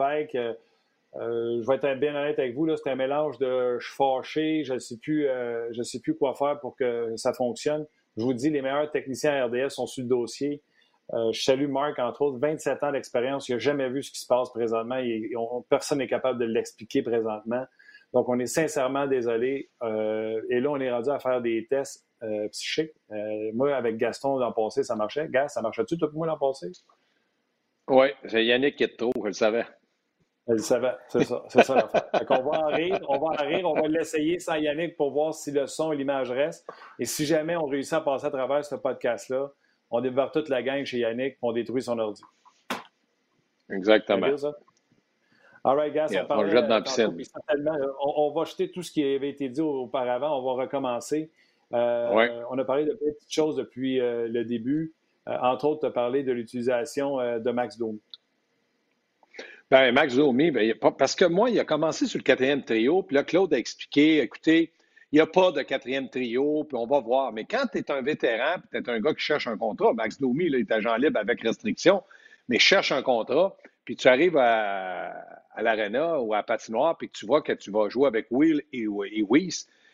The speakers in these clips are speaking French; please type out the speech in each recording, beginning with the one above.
Euh, euh, je vais être bien honnête avec vous, c'est un mélange de je suis fâché, je ne sais, plus, euh, je sais plus quoi faire pour que ça fonctionne. Je vous dis, les meilleurs techniciens RDS sont sur le dossier. je salue Marc, entre autres, 27 ans d'expérience. Il n'a jamais vu ce qui se passe présentement. personne n'est capable de l'expliquer présentement. Donc, on est sincèrement désolé. et là, on est rendu à faire des tests psychiques. moi, avec Gaston l'an passé, ça marchait. Gas, ça marchait-tu tout pour moi l'an passé? Oui, c'est Yannick qui est trop, je le savais. Elle savait, c'est ça, c'est ça on va en rire, on va en rire, on va l'essayer sans Yannick pour voir si le son et l'image restent. Et si jamais on réussit à passer à travers ce podcast-là, on débarque toute la gang chez Yannick et on détruit son ordi. Exactement. All right, guys, on, on, jette dans la piscine. Euh, on, va jeter tout ce qui avait été dit auparavant. On va recommencer. Euh, on a parlé de petites choses depuis euh, le début. entre autres, tu as parlé de l'utilisation de Max Dome. Ben, Max Domi, ben, parce que moi, il a commencé sur le quatrième trio, puis là, Claude a expliqué, écoutez, il n'y a pas de quatrième trio, puis on va voir. Mais quand tu es un vétéran, puis tu es un gars qui cherche un contrat, Max Domi, là, il est agent libre avec restriction, mais cherche un contrat, puis tu arrives à, l'Arena ou à Patinoire, puis tu vois que tu vas jouer avec Will et, et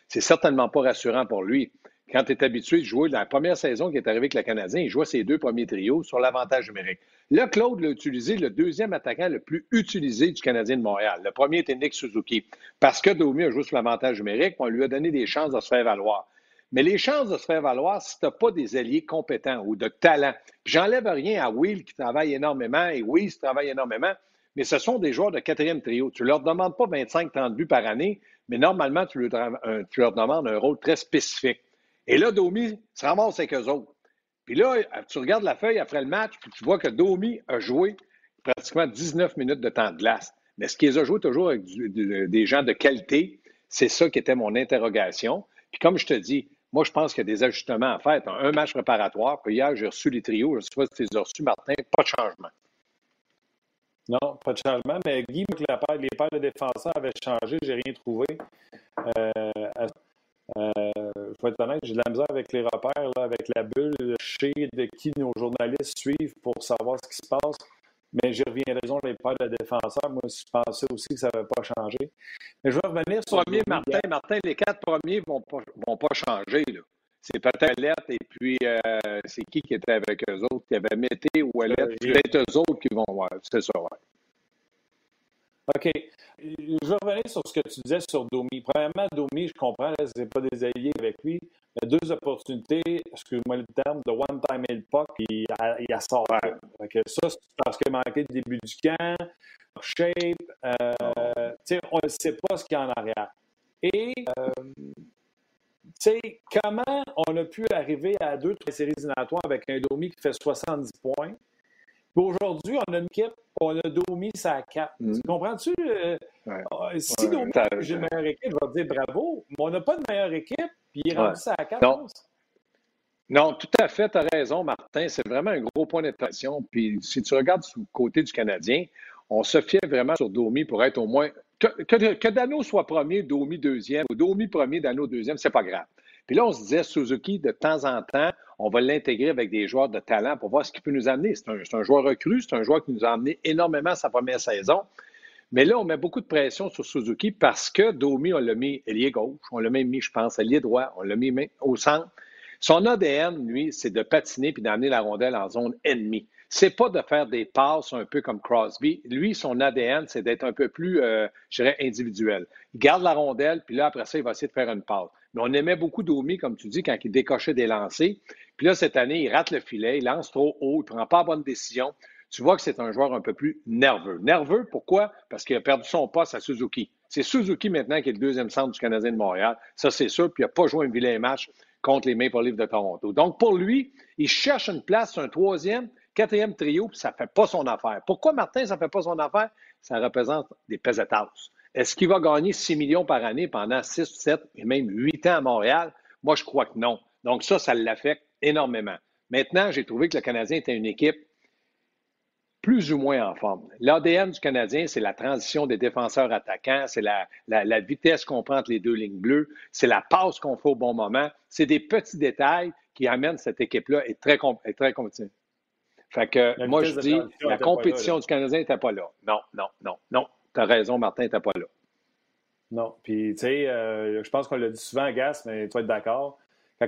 c'est certainement pas rassurant pour lui quand tu es habitué de jouer, la première saison qui est arrivée avec le Canadien, il jouait ses deux premiers trios sur l'avantage numérique. Là, Claude l'a utilisé, le deuxième attaquant le plus utilisé du Canadien de Montréal. Le premier était Nick Suzuki. Parce que Domi a joué sur l'avantage numérique, on lui a donné des chances de se faire valoir. Mais les chances de se faire valoir, si tu n'as pas des alliés compétents ou de talent, j'enlève rien à Will qui travaille énormément et qui travaille énormément, mais ce sont des joueurs de quatrième trio. Tu ne leur demandes pas 25-30 buts par année, mais normalement, tu tu leur demandes un rôle très spécifique. Et là, Domi se ramasse avec eux autres. Puis là, tu regardes la feuille après le match, puis tu vois que Domi a joué pratiquement 19 minutes de temps de glace. Mais ce qu'ils ont joué toujours avec des gens de qualité, c'est ça qui était mon interrogation. Puis comme je te dis, moi, je pense qu'il y a des ajustements à faire. Un match préparatoire, puis hier, j'ai reçu les trios. Je ne sais pas si tu les as reçus, Martin. Pas de changement. Non, pas de changement. Mais Guy, les paires de défenseurs avaient changé. Je n'ai rien trouvé. Euh, je vais être honnête, j'ai de la misère avec les repères, avec la bulle. Je sais de qui nos journalistes suivent pour savoir ce qui se passe. Mais j'y reviendrai les paires de défenseurs. Moi, je pensais aussi que ça n'avait pas changé. Mais je vais revenir sur. Premier, Martin, Martin, les quatre premiers ne vont pas, vont pas changer. C'est peut-être Lettre et puis euh, c'est qui qui était avec eux autres? Il y avait Mété ou Lettre. Euh, peut-être eux autres qui vont. voir. c'est ça, ouais. OK. Je vais revenir sur ce que tu disais sur Domi. Premièrement, Domi, je comprends, ce n'est pas des alliés avec lui. Il deux opportunités, excuse-moi le terme, de one-time il puck, il, il, a sort. ça, c'est parce qu'il manquait le début du camp, shape, euh, on ne sait pas ce qu'il y a en arrière. Et, euh, comment on a pu arriver à deux, trois séries éliminatoires avec un Domi qui fait 70 points, aujourd'hui, on a une équipe, on a Domi sa 4. Tu comprends-tu? Euh, euh, si Domi j'ai une meilleure équipe, je vais te dire bravo, mais on n'a pas de meilleure équipe, puis il est rendu sa 4. Non. non, tout à fait, tu as raison, Martin. C'est vraiment un gros point d'attention. Puis si tu regardes du côté du Canadien, on se fiait vraiment sur Domi pour être au moins. Que, que, que Dano soit premier, Domi deuxième, ou Domi premier, Dano deuxième, c'est pas grave. Puis là, on se disait, Suzuki, de temps en temps, on va l'intégrer avec des joueurs de talent pour voir ce qu'il peut nous amener. C'est un, joueur recru, c'est un joueur qui nous a amené énormément sa première saison. Mais là, on met beaucoup de pression sur Suzuki parce que Domi, on l'a mis ailier gauche, on l'a même mis, je pense, ailier droit, on l'a mis au centre. Son ADN, lui, c'est de patiner puis d'amener la rondelle en zone ennemie. C'est pas de faire des passes un peu comme Crosby. Lui, son ADN, c'est d'être un peu plus, euh, je dirais, individuel. Il garde la rondelle, puis là, après ça, il va essayer de faire une passe. Mais on aimait beaucoup Domi, comme tu dis, quand il décochait des lancers. Puis là, cette année, il rate le filet, il lance trop haut, il ne prend pas la bonne décision. Tu vois que c'est un joueur un peu plus nerveux. Nerveux, pourquoi? Parce qu'il a perdu son poste à Suzuki. C'est Suzuki maintenant qui est le deuxième centre du Canadien de Montréal. Ça, c'est sûr. Puis il n'a pas joué un vilain match contre les Maple Leafs de Toronto. Donc, pour lui, il cherche une place, un troisième, quatrième trio, puis ça ne fait pas son affaire. Pourquoi, Martin, ça ne fait pas son affaire? Ça représente des pesetas. Est-ce qu'il va gagner 6 millions par année pendant 6, 7 et même 8 ans à Montréal? Moi, je crois que non. Donc, ça, ça l'affecte énormément. Maintenant, j'ai trouvé que le Canadien était une équipe plus ou moins en forme. L'ADN du Canadien, c'est la transition des défenseurs attaquants, c'est la, vitesse qu'on prend entre les deux lignes bleues, c'est la passe qu'on fait au bon moment. C'est des petits détails qui amènent cette équipe-là et très, très compétitive. Fait que moi, je dis, la compétition du Canadien n'était pas là. Non, non, non, non. Tu as raison, Martin n'était pas là. Non. Puis, tu sais, euh, je pense qu'on l'a dit souvent, Gas, mais tu vas être d'accord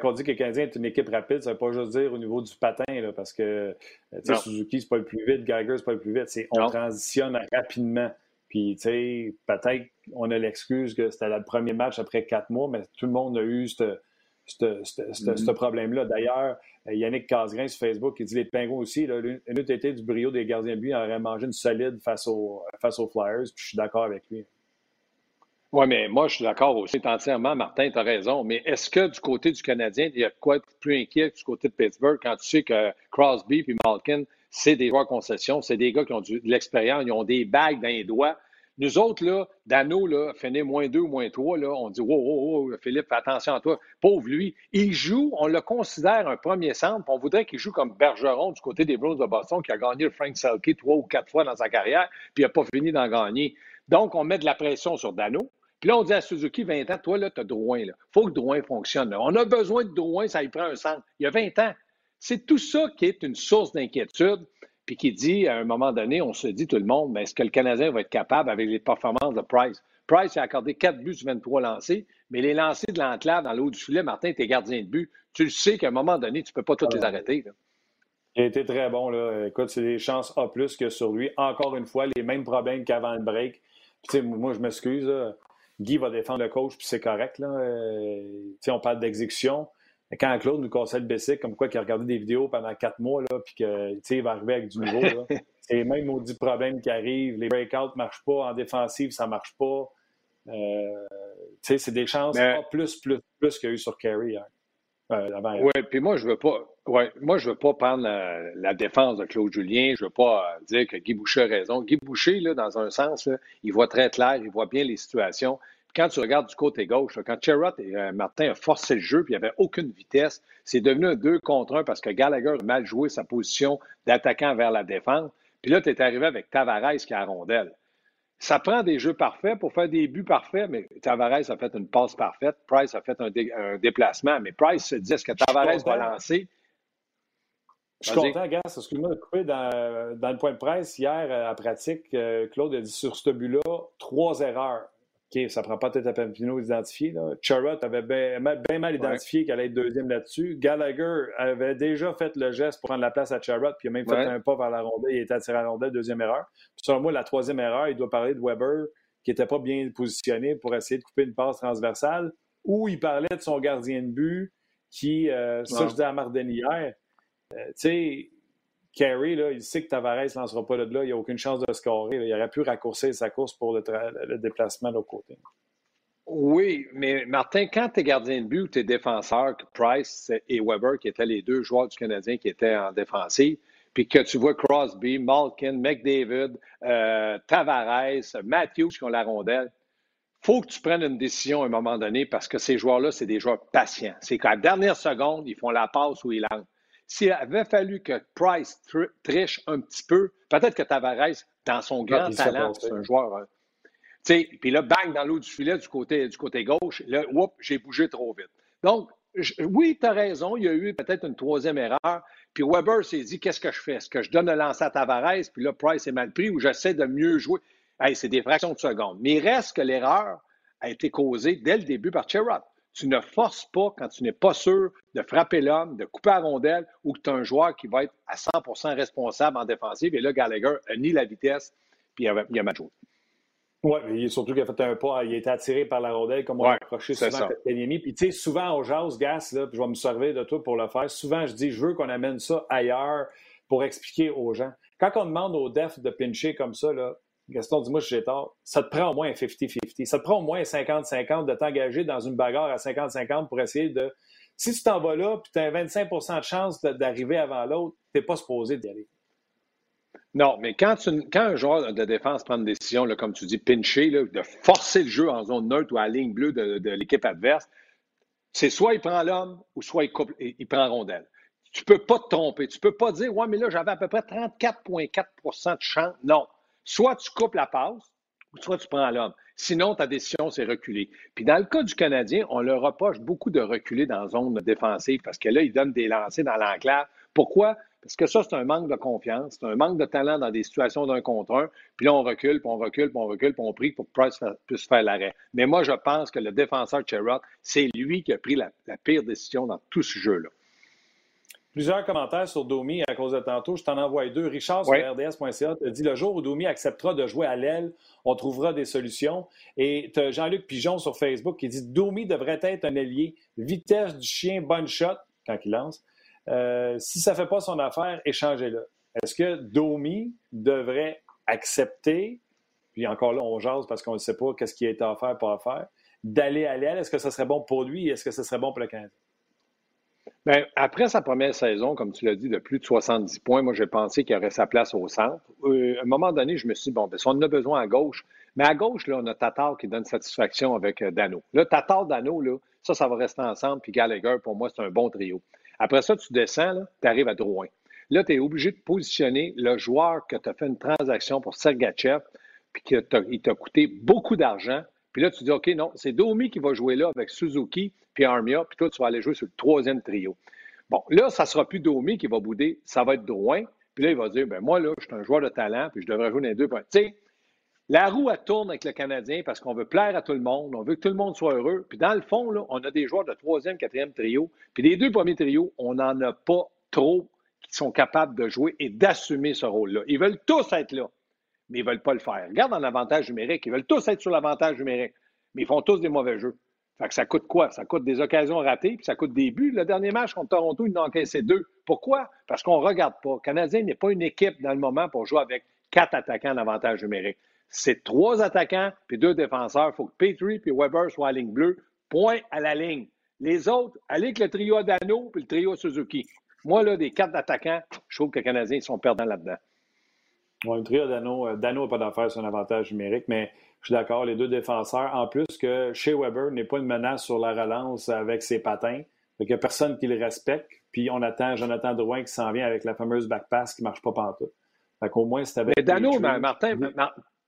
quand on dit que le Canadien est une équipe rapide, ça ne veut pas juste dire au niveau du patin, parce que euh, Suzuki, c'est pas le plus vite, Geiger, c'est pas le plus vite. C'est on transitionne rapidement. Puis, tu sais, peut-être on a l'excuse que c'était le premier match après quatre mois, mais tout le monde a eu ce mm-hmm. problème-là. D'ailleurs, Yannick Casgrain sur Facebook, il dit les pingouins aussi. Là, une du brio des gardiens de but, aurait mangé une solide face, face aux Flyers. Puis je suis d'accord avec lui. Oui, mais moi, je suis d'accord aussi entièrement. Martin, tu as raison. Mais est-ce que du côté du Canadien, il y a quoi de plus inquiet que du côté de Pittsburgh quand tu sais que Crosby et Malkin, c'est des joueurs concession, c'est des gars qui ont de l'expérience, ils ont des bagues dans les doigts. Nous autres, là, Dano, là, finit moins deux moins trois, là, on dit Wow, wow, wow, Philippe, fais attention à toi. Pauvre lui. Il joue, on le considère un premier centre, on voudrait qu'il joue comme Bergeron du côté des Bruins de Boston, qui a gagné le Frank Selke trois ou quatre fois dans sa carrière, puis il n'a pas fini d'en gagner. Donc, on met de la pression sur Dano. Puis là, on dit à Suzuki, 20 ans, toi, là, tu as Drouin. Il faut que Drouin fonctionne. On a besoin de Drouin, ça y prend un centre. Il y a 20 ans. C'est tout ça qui est une source d'inquiétude, puis qui dit, à un moment donné, on se dit tout le monde, mais est-ce que le Canadien va être capable avec les performances de Price? Price a accordé 4 buts sur 23 lancés, mais les lancers de l'enclave dans l'eau du filet, Martin, tu es gardien de but. Tu le sais qu'à un moment donné, tu ne peux pas tous les arrêter. Il a été très bon. Là. Écoute, c'est des chances A plus que sur lui. Encore une fois, les mêmes problèmes qu'avant le break. Puis, moi, je m'excuse. Guy va défendre le coach, puis c'est correct. Là. Euh, on parle d'exécution. Quand Claude nous conseille le Bessic, comme quoi qu'il a regardé des vidéos pendant quatre mois, là, puis qu'il va arriver avec du nouveau, c'est même maudit problème qui arrive. Les breakouts ne marchent pas. En défensive, ça ne marche pas. Euh, c'est des chances plus, plus, plus qu'il y a eu sur Kerry euh, oui, puis moi, je veux pas. Ouais, moi, je veux pas prendre la, défense de Claude Julien. Je veux pas dire que Guy Boucher a raison. Guy Boucher, là, dans un sens, il voit très clair, il voit bien les situations. Quand tu regardes du côté gauche, quand Cherrott et euh, Martin ont forcé le jeu, puis il n'y avait aucune vitesse, c'est devenu un 2 contre 1 parce que Gallagher a mal joué sa position d'attaquant vers la défense. Puis là, tu es arrivé avec Tavares qui a la rondelle. Ça prend des jeux parfaits pour faire des buts parfaits, mais Tavares a fait une passe parfaite. Price a fait un, déplacement, mais Price se dit est-ce que Tavares va lancer? Je suis content, gars, excuse-moi de couper dans, dans, le point de presse hier à pratique. Euh, Claude a dit sur ce but-là, trois erreurs. OK, ça prend pas tête à Pampino d'identifier. Charrot avait bien mal identifié qu'elle allait être deuxième là-dessus. Gallagher avait déjà fait le geste pour prendre la place à Charrot, puis il a même fait un pas vers la rondelle. Il était attiré à la rondelle, deuxième erreur. Puis selon moi, la troisième erreur, il doit parler de Weber, qui n'était pas bien positionné pour essayer de couper une passe transversale, ou il parlait de son gardien de but, qui, euh, ça je dis à Marden hier, euh, tu sais, Carey, là, il sait que Tavares ne lancera pas de là. Il n'y a aucune chance de scorer. Il aurait pu raccourcir sa course pour le, déplacement de l'autre côté. Oui, mais Martin, quand tu es gardien de but ou tu es défenseur, Price et Weber, qui étaient les deux joueurs du Canadien qui étaient en défensive, puis que tu vois Crosby, Malkin, McDavid, euh, Tavares, Matthews qui ont la rondelle, faut que tu prennes une décision à un moment donné parce que ces joueurs-là, c'est des joueurs patients. C'est qu'à la dernière seconde, ils font la passe ou ils lancent. S'il avait fallu que Price triche un petit peu, peut-être que Tavares, dans son grand talent, c'est un joueur. Hein. Puis là, bang, dans l'eau du filet du côté, du côté gauche, là, oups, j'ai bougé trop vite. Donc, oui, tu as raison, il y a eu peut-être une troisième erreur. Puis Weber s'est dit, qu'est-ce que je fais? Est-ce que je donne le lancer à Tavares, puis là, Price est mal pris, ou j'essaie de mieux jouer? c'est des fractions de seconde. Mais il reste que l'erreur a été causée dès le début par Cherrod. Tu ne forces pas quand tu n'es pas sûr de frapper l'homme, de couper la rondelle ou que tu as un joueur qui va être à 100% responsable en défensive. Et là, Gallagher a ni la vitesse, puis il a, a match oui, surtout qu'il a fait un pas, il a été attiré par la rondelle, comme on a approché souvent Puis tu sais, souvent au jazz, Gas, là, je vais me servir de toi pour le faire. Souvent, je dis, je veux qu'on amène ça ailleurs pour expliquer aux gens. Quand on demande au def de pincher comme ça, là, Gaston, dis-moi si j'ai tort, ça te prend au moins un 50-50. Ça te prend au moins 50-50 de t'engager dans une bagarre à 50-50 pour essayer de. Si tu t'en vas là, puis tu as 25% de chance d'arriver avant l'autre, tu n'es pas supposé d'y aller. Non, mais quand, un joueur de défense prend une décision, comme tu dis, pincher, de forcer le jeu en zone neutre ou à la ligne bleue de, l'équipe adverse, c'est soit il prend l'homme ou soit il, coupe, il, prend rondelle. Tu peux pas te tromper. Tu ne peux pas dire, ouais, mais là, j'avais à peu près 34,4% de chance. Non. Soit tu coupes la passe, soit tu prends l'homme. Sinon, ta décision, c'est reculer. Puis dans le cas du Canadien, on leur reproche beaucoup de reculer dans la zone défensive parce que là, ils donnent des lancers dans l'enclave. Pourquoi? Parce que ça, c'est un manque de confiance, c'est un manque de talent dans des situations d'un contre un. Puis là, on recule, puis on recule, puis on recule, puis on prie pour que Price puisse faire l'arrêt. Mais moi, je pense que le défenseur Cherrod, c'est lui qui a pris la, pire décision dans tout ce jeu-là. Plusieurs commentaires sur Domi à cause de tantôt. Je t'en envoie deux. Richard sur RDS.ca te dit le jour où Domi acceptera de jouer à l'aile, on trouvera des solutions. Et tu as Jean-Luc Pigeon sur Facebook qui dit Domi devrait être un ailier. Vitesse du chien, bonne shot quand il lance. Euh, si ça ne fait pas son affaire, échangez-le. Est-ce que Domi devrait accepter, puis encore là, on jase parce qu'on ne sait pas qu'est-ce qui a été offert, pas offert, d'aller à l'aile? Est-ce que ce serait bon pour lui? Est-ce que ce serait bon pour le Canadien? Bien, après sa première saison, comme tu l'as dit, de plus de 70 points, moi, j'ai pensé qu'il aurait sa place au centre. Euh, à un moment donné, je me suis dit, bon, ben, on en a besoin à gauche, mais à gauche, là, on a Tatar qui donne satisfaction avec euh, Dano. Là, Tatar, Dano, là, ça, ça va rester ensemble, puis Gallagher, pour moi, c'est un bon trio. Après ça, tu descends, tu arrives à Drouin. Là, tu es obligé de positionner le joueur que tu as fait une transaction pour Sergachev, puis qu'il t'a coûté beaucoup d'argent. Puis là, tu dis, OK, non, c'est Domi qui va jouer là avec Suzuki puis Armia, puis toi, tu vas aller jouer sur le troisième trio. Bon, là, ça ne sera plus Domi qui va bouder, ça va être Drouin. Puis là, il va dire, ben moi, là, je suis un joueur de talent, puis je devrais jouer dans les deux points. Tu sais, la roue, elle tourne avec le Canadien parce qu'on veut plaire à tout le monde, on veut que tout le monde soit heureux. Puis dans le fond, là, on a des joueurs de troisième, quatrième trio. Puis les deux premiers trios, on n'en a pas trop qui sont capables de jouer et d'assumer ce rôle-là. Ils veulent tous être là, mais ils ne veulent pas le faire. Regarde en avantage numérique, ils veulent tous être sur l'avantage numérique, mais ils font tous des mauvais jeux. Fait que ça coûte quoi? Ça coûte des occasions ratées, puis ça coûte des buts. Le dernier match contre Toronto, ils en encaissé deux. Pourquoi? Parce qu'on ne regarde pas. Le Canadien n'est pas une équipe dans le moment pour jouer avec quatre attaquants en avantage numérique c'est trois attaquants puis deux défenseurs. Il faut que Petrie puis Weber soient à ligne bleue. Point à la ligne. Les autres, allez avec le trio Dano puis le trio Suzuki. Moi, là, des quatre attaquants, je trouve que les Canadiens sont perdants là-dedans. Oui, le trio Dano, euh, Dano n'a pas d'affaire sur un avantage numérique, mais je suis d'accord, les deux défenseurs. En plus que chez Weber n'est pas une menace sur la relance avec ses patins. Il n'y a personne qui le respecte. Puis on attend Jonathan Drouin qui s'en vient avec la fameuse backpass qui ne marche pas pantoute. Fait qu'au moins, c'est avec. Mais Dano, Martin,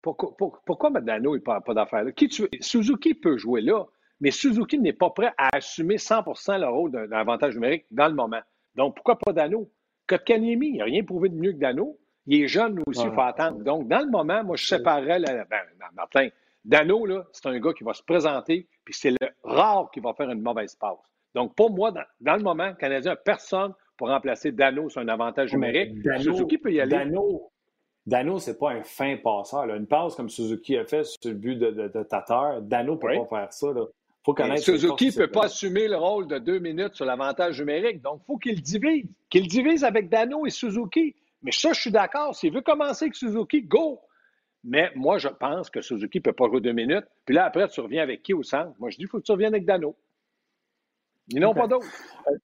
pourquoi, pourquoi Madano n'a pas, pas d'affaires là? Suzuki peut jouer là, mais Suzuki n'est pas prêt à assumer 100 le rôle d'un avantage numérique dans le moment. Donc, pourquoi pas Dano? Kotkaniemi, il n'y a rien prouvé de mieux que Dano. Il est jeune aussi, il faut attendre. Donc, dans le moment, moi, je séparerais, ben, Martin, Dano, là, c'est un gars qui va se présenter, puis c'est le rare qui va faire une mauvaise passe. Donc, pour moi, dans, le moment, le Canadien n'a personne pour remplacer Dano sur un avantage numérique. Suzuki peut y aller. Dano, Dano, c'est pas un fin passeur. Une passe comme Suzuki a fait sur le but de, de, Tatar, Dano ne peut pas faire ça. Faut Suzuki ne peut pas assumer le rôle de deux minutes sur l'avantage numérique. Donc, il faut qu'il divise. Qu'il divise avec Dano et Suzuki. Mais ça, je suis d'accord. S'il veut commencer avec Suzuki, go! Mais moi, je pense que Suzuki ne peut pas jouer deux minutes. Puis là, après, tu reviens avec qui au centre? Moi, je dis, il faut que tu reviennes avec Dano. Ils n'ont pas d'autres. Euh,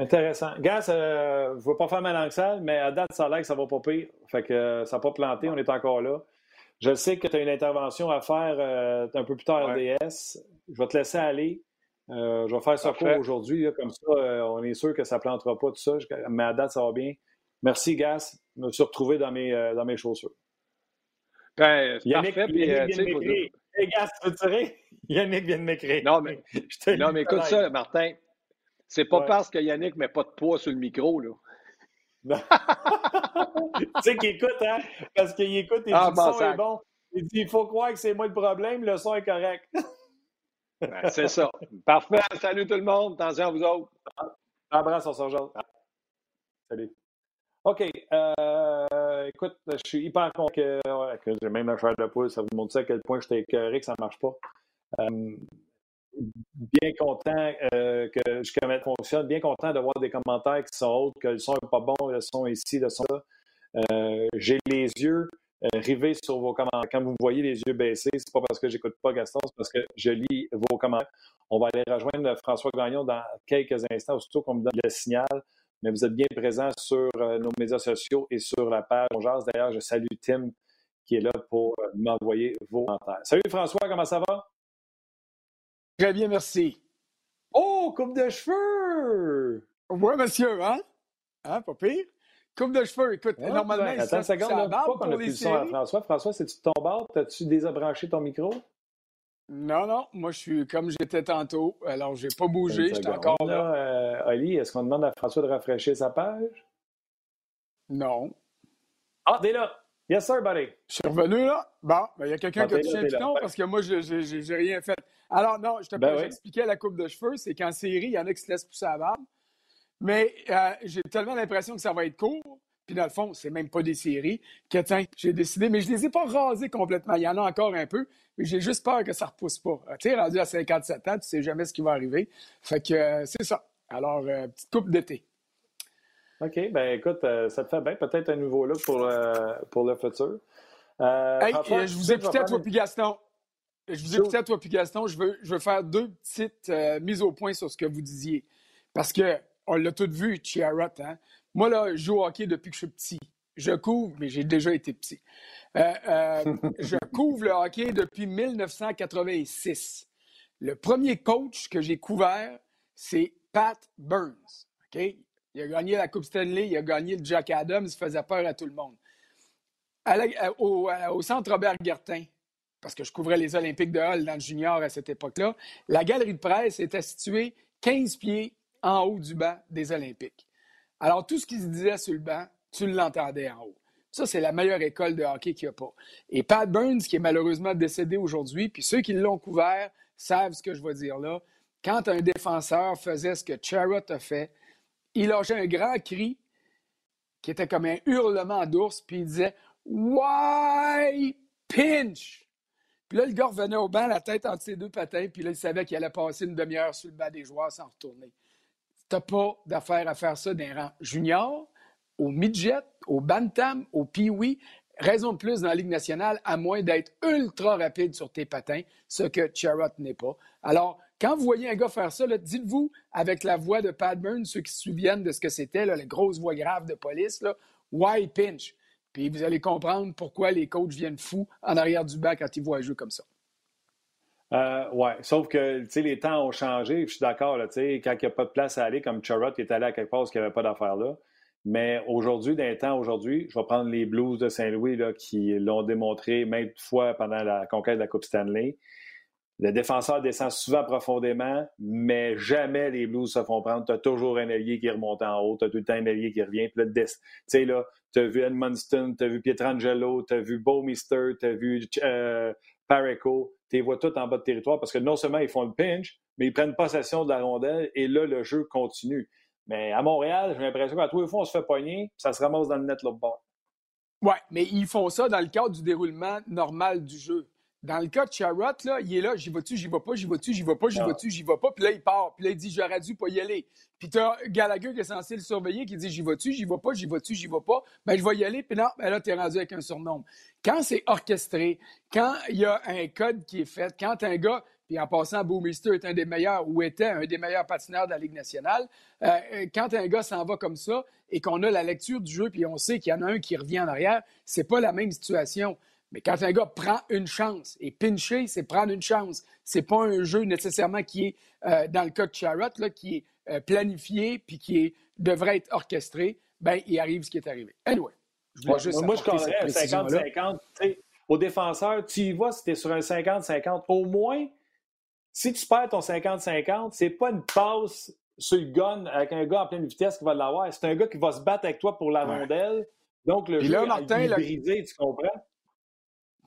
Intéressant. Gaz, euh, je ne veux pas faire mal que ça, mais à date, ça a l'air que ça va pas pire. Fait que euh, ça n'a pas planté, on est encore là. Je sais que tu as une intervention à faire euh, un peu plus tard RDS. Je vais te laisser aller. je vais faire ce cours aujourd'hui. Comme ça, on est sûr que ça ne plantera pas tout ça. Mais à date, ça va bien. Merci, Gas. Je me suis retrouvé dans mes, dans mes chaussures. Ben, Yannick, parfait, Yannick vient de m'écrire. Hey, Gas, tu veux tirer? Yannick vient de m'écrire. Non, mais, non, mais écoute ça, Martin. C'est pas parce que Yannick met pas de poids sur le micro, là. tu sais qu'il écoute, hein? Parce qu'il écoute et ah, le son est bon. Il dit il faut croire que c'est moi le problème, le son est correct. c'est ça. Parfait. Salut tout le monde. Attention à vous autres. Abrace, on se Salut. OK. Euh, écoute, je suis hyper content que, j'ai même la chair de poule. Ça vous montre à quel point j'étais écœuré que ça ne marche pas. Euh, bien content euh, que jusqu'à maintenant fonctionne. Bien content de voir des commentaires qui sont autres, que le son n'est pas bon, le son ici, le son là. j'ai les yeux rivés sur vos commentaires. Quand vous me voyez les yeux baissés, c'est pas parce que j'écoute pas Gaston, c'est parce que je lis vos commentaires. On va aller rejoindre François Gagnon dans quelques instants, aussitôt qu'on me donne le signal mais vous êtes bien présent sur euh, nos médias sociaux et sur la page Jazz. D'ailleurs, je salue Tim qui est là pour euh, m'envoyer vos commentaires. Salut François, comment ça va? Très bien, merci. Oh, coupe de cheveux! Oui, monsieur, hein? Hein, pas pire? Coupe de cheveux, écoute, normalement, ben, attends une seconde, pourquoi qu'on a plus le son à François? François, c'est-tu ton? T'as-tu désabranché ton micro? Non, non, moi je suis comme j'étais tantôt. Alors, j'ai pas bougé, j'étais encore là. Euh, Oli, est-ce qu'on demande à François de rafraîchir sa page? Non. Ah, t'es là! Yes, sir, buddy. Je suis revenu là. Bon, ben, il y a quelqu'un ah, qui a touché un piton parce que moi, j'ai rien fait. Alors, non, je te ben j'expliquais la coupe de cheveux, c'est qu'en série, il y en a qui se laissent pousser à la barbe. Mais euh, j'ai tellement l'impression que ça va être court puis dans le fond, c'est même pas des séries que tiens, j'ai décidé, mais je les ai pas rasés complètement. Il y en a encore un peu, mais j'ai juste peur que ça repousse pas. Tu sais, rendu à 57 ans, tu sais jamais ce qui va arriver. Fait que euh, c'est ça. Alors, euh, petite coupe d'été. OK, ben écoute, euh, ça te fait bien. Peut-être un nouveau look pour, pour le futur. hey, je vous écoutais à toi puis Gaston. Je vous écoutais à toi puis Gaston. Je veux, je veux faire deux petites mises au point sur ce que vous disiez. Parce que on l'a tout vu, Chiarot, hein? Moi, là, je joue au hockey depuis que je suis petit. Je couvre, mais j'ai déjà été petit. Euh, euh, je couvre le hockey depuis 1986. Le premier coach que j'ai couvert, c'est Pat Burns. Il a gagné la Coupe Stanley, il a gagné le Jack Adams, il faisait peur à tout le monde. au, centre Robert Guertin, parce que je couvrais les Olympiques de Hull dans le junior à cette époque-là, la galerie de presse était située 15 pieds en haut du banc des Olympiques. Alors, tout ce qui se disait sur le banc, tu l'entendais en haut. Ça, c'est la meilleure école de hockey qu'il n'y a pas. Et Pat Burns, qui est malheureusement décédé aujourd'hui, puis ceux qui l'ont couvert savent ce que je veux dire là. Quand un défenseur faisait ce que Charrot a fait, il lâchait un grand cri qui était comme un hurlement d'ours, puis il disait Why pinch? Puis là, le gars revenait au banc, la tête entre ses deux patins, puis là, il savait qu'il allait passer une demi-heure sur le banc des joueurs sans retourner n'as pas d'affaire à faire ça d'un rang junior, au midget, au bantam, au pee Raison de plus dans la Ligue nationale, à moins d'être ultra rapide sur tes patins, ce que Charrot n'est pas. Alors, quand vous voyez un gars faire ça, dites-vous avec la voix de Pat Burns, ceux qui se souviennent de ce que c'était, la grosse voix grave de police, why pinch? Puis vous allez comprendre pourquoi les coachs viennent fous en arrière du bas quand ils voient un jeu comme ça. Euh, oui, sauf que les temps ont changé. Je suis d'accord, quand il n'y a pas de place à aller, comme Charrot qui est allé à quelque part parce qu'il n'y avait pas d'affaires là. Mais aujourd'hui, les temps aujourd'hui, je vais prendre les Blues de Saint-Louis qui l'ont démontré maintes fois pendant la conquête de la Coupe Stanley. Le défenseur descend souvent profondément, mais jamais les Blues se font prendre. Tu as toujours un allié qui remonte en haut, tu as tout le temps un allié qui revient. Puis tu sais, là, tu as vu Edmundston, tu as vu Pietrangelo, tu as vu Mister, tu as vu euh, Pareco tu vois tous en bas de territoire parce que non seulement ils font le pinch, mais ils prennent possession de la rondelle et là, le jeu continue. Mais à Montréal, j'ai l'impression qu'à tous les fois, on se fait pogner, ça se ramasse dans le net là bas. Oui, mais ils font ça dans le cadre du déroulement normal du jeu. Dans le cas de Charrot, là, il est là, j'y vais-tu, j'y vais pas, j'y vais-tu, j'y vais pas, j'y ah. vais-tu, j'y vais pas. Puis là, il part. Puis là, il dit, j'aurais dû pas y aller. Puis t'as Gallagher qui est censé le surveiller, qui dit, j'y vais-tu, j'y vais pas, j'y vais-tu, j'y vais pas. Ben, je vais y aller. Puis non, ben là, t'es rendu avec un surnom. Quand c'est orchestré, quand il y a un code qui est fait, quand un gars, puis en passant, Boomister est un des meilleurs ou était un des meilleurs patineurs de la Ligue nationale, euh, quand un gars s'en va comme ça et qu'on a la lecture du jeu, puis on sait qu'il y en a un qui revient en arrière, c'est pas la même situation. Mais quand un gars prend une chance, et pincher, c'est prendre une chance. C'est pas un jeu nécessairement qui est, euh, dans le cas de Charrot, là, qui est euh, planifié puis qui est, devrait être orchestré. Ben, il arrive ce qui est arrivé. Anyway. Je moi, je connais un 50-50. Au défenseur, tu y vas si tu es sur un 50-50. Au moins, si tu perds ton 50-50, c'est pas une passe sur le gun avec un gars en pleine vitesse qui va l'avoir. C'est un gars qui va se battre avec toi pour la rondelle. Donc, le jeu là, Martin, est brisé, tu comprends?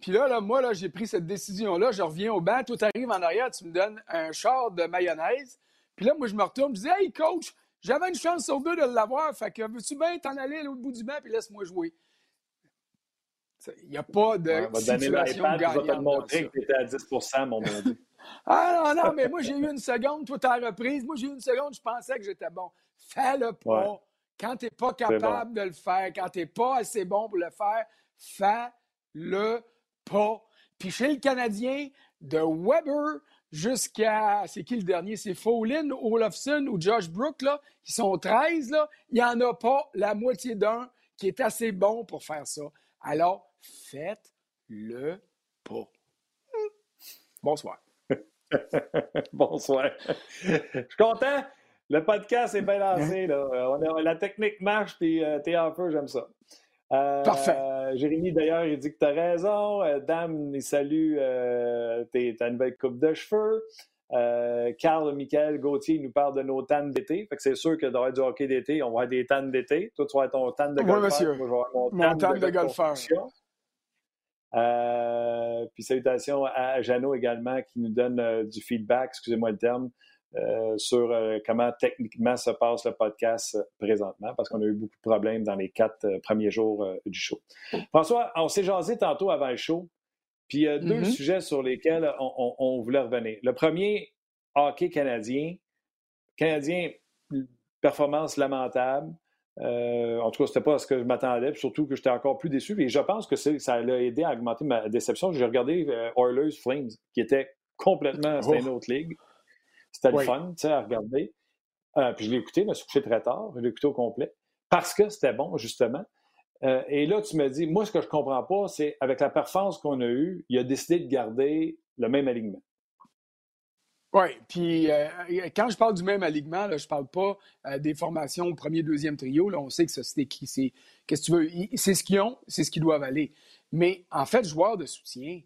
Puis là, là, moi, là, j'ai pris cette décision-là. Je reviens au banc. Tout arrive en arrière. Tu me donnes un char de mayonnaise. Puis là, moi, je me retourne. Je dis, hey, coach, j'avais une chance sur deux de l'avoir. Fait que veux-tu bien t'en aller à l'autre bout du banc puis laisse-moi jouer? Il n'y a pas de ouais, situation gagnante. Je vais te montrer que tu étais à 10 mon Ah non, non, mais moi, j'ai eu une seconde. Toi, t'as reprise. Moi, j'ai eu une seconde. Je pensais que j'étais bon. Fais-le pas. Quand tu n'es pas capable de le faire, quand tu n'es pas assez bon pour le faire, fais-le pas. Puis chez le Canadien, de Weber jusqu'à. C'est qui le dernier? C'est Follin, Olofsson ou Josh Brook, là, qui sont 13, là. Il n'y en a pas la moitié d'un qui est assez bon pour faire ça. Alors, faites-le pas. Bonsoir. Bonsoir. Je suis content. Le podcast est bien lancé. Là. la technique marche, puis euh, t'es en feu, j'aime ça. Euh, Parfait. Jérémy, d'ailleurs, il dit que tu as raison. Euh, Dame, il salue euh, ta nouvelle coupe de cheveux. Carl, Michael, Gauthier, il nous parle de nos tannes d'été. Fait que c'est sûr que dans du hockey d'été, on va avoir des tannes d'été. Toi, tu vas avoir ton tanne de golfeur. Oui, monsieur. Moi, mon, mon tanne de, de golfeur. puis salutations à Jeannot également qui nous donne du feedback, excusez-moi le terme, euh, sur euh, comment techniquement se passe le podcast euh, présentement, parce qu'on a eu beaucoup de problèmes dans les quatre premiers jours du show. François, on s'est jasé tantôt avant le show, puis il y a deux mm-hmm. sujets sur lesquels on, voulait revenir. Le premier, hockey canadien. Canadien, performance lamentable. en tout cas, c'était pas ce que je m'attendais, surtout que j'étais encore plus déçu. Et je pense que ça a aidé à augmenter ma déception. J'ai regardé Oilers Flames, qui était complètement, c'était une autre ligue. C'était le fun, tu sais, à regarder. Euh, puis je l'ai écouté, je me suis couché très tard, je l'ai écouté au complet, parce que c'était bon, justement. Euh, et là, tu me dis, moi, ce que je comprends pas, c'est avec la performance qu'on a eue, il a décidé de garder le même alignement. Oui, puis euh, quand je parle du même alignement, là, je parle pas des formations au premier, deuxième trio. Là, on sait que ça, c'est qui, c'est qu'est-ce que tu veux, c'est ce qu'ils ont, c'est ce qu'ils doivent aller. Mais en fait, joueur de soutien,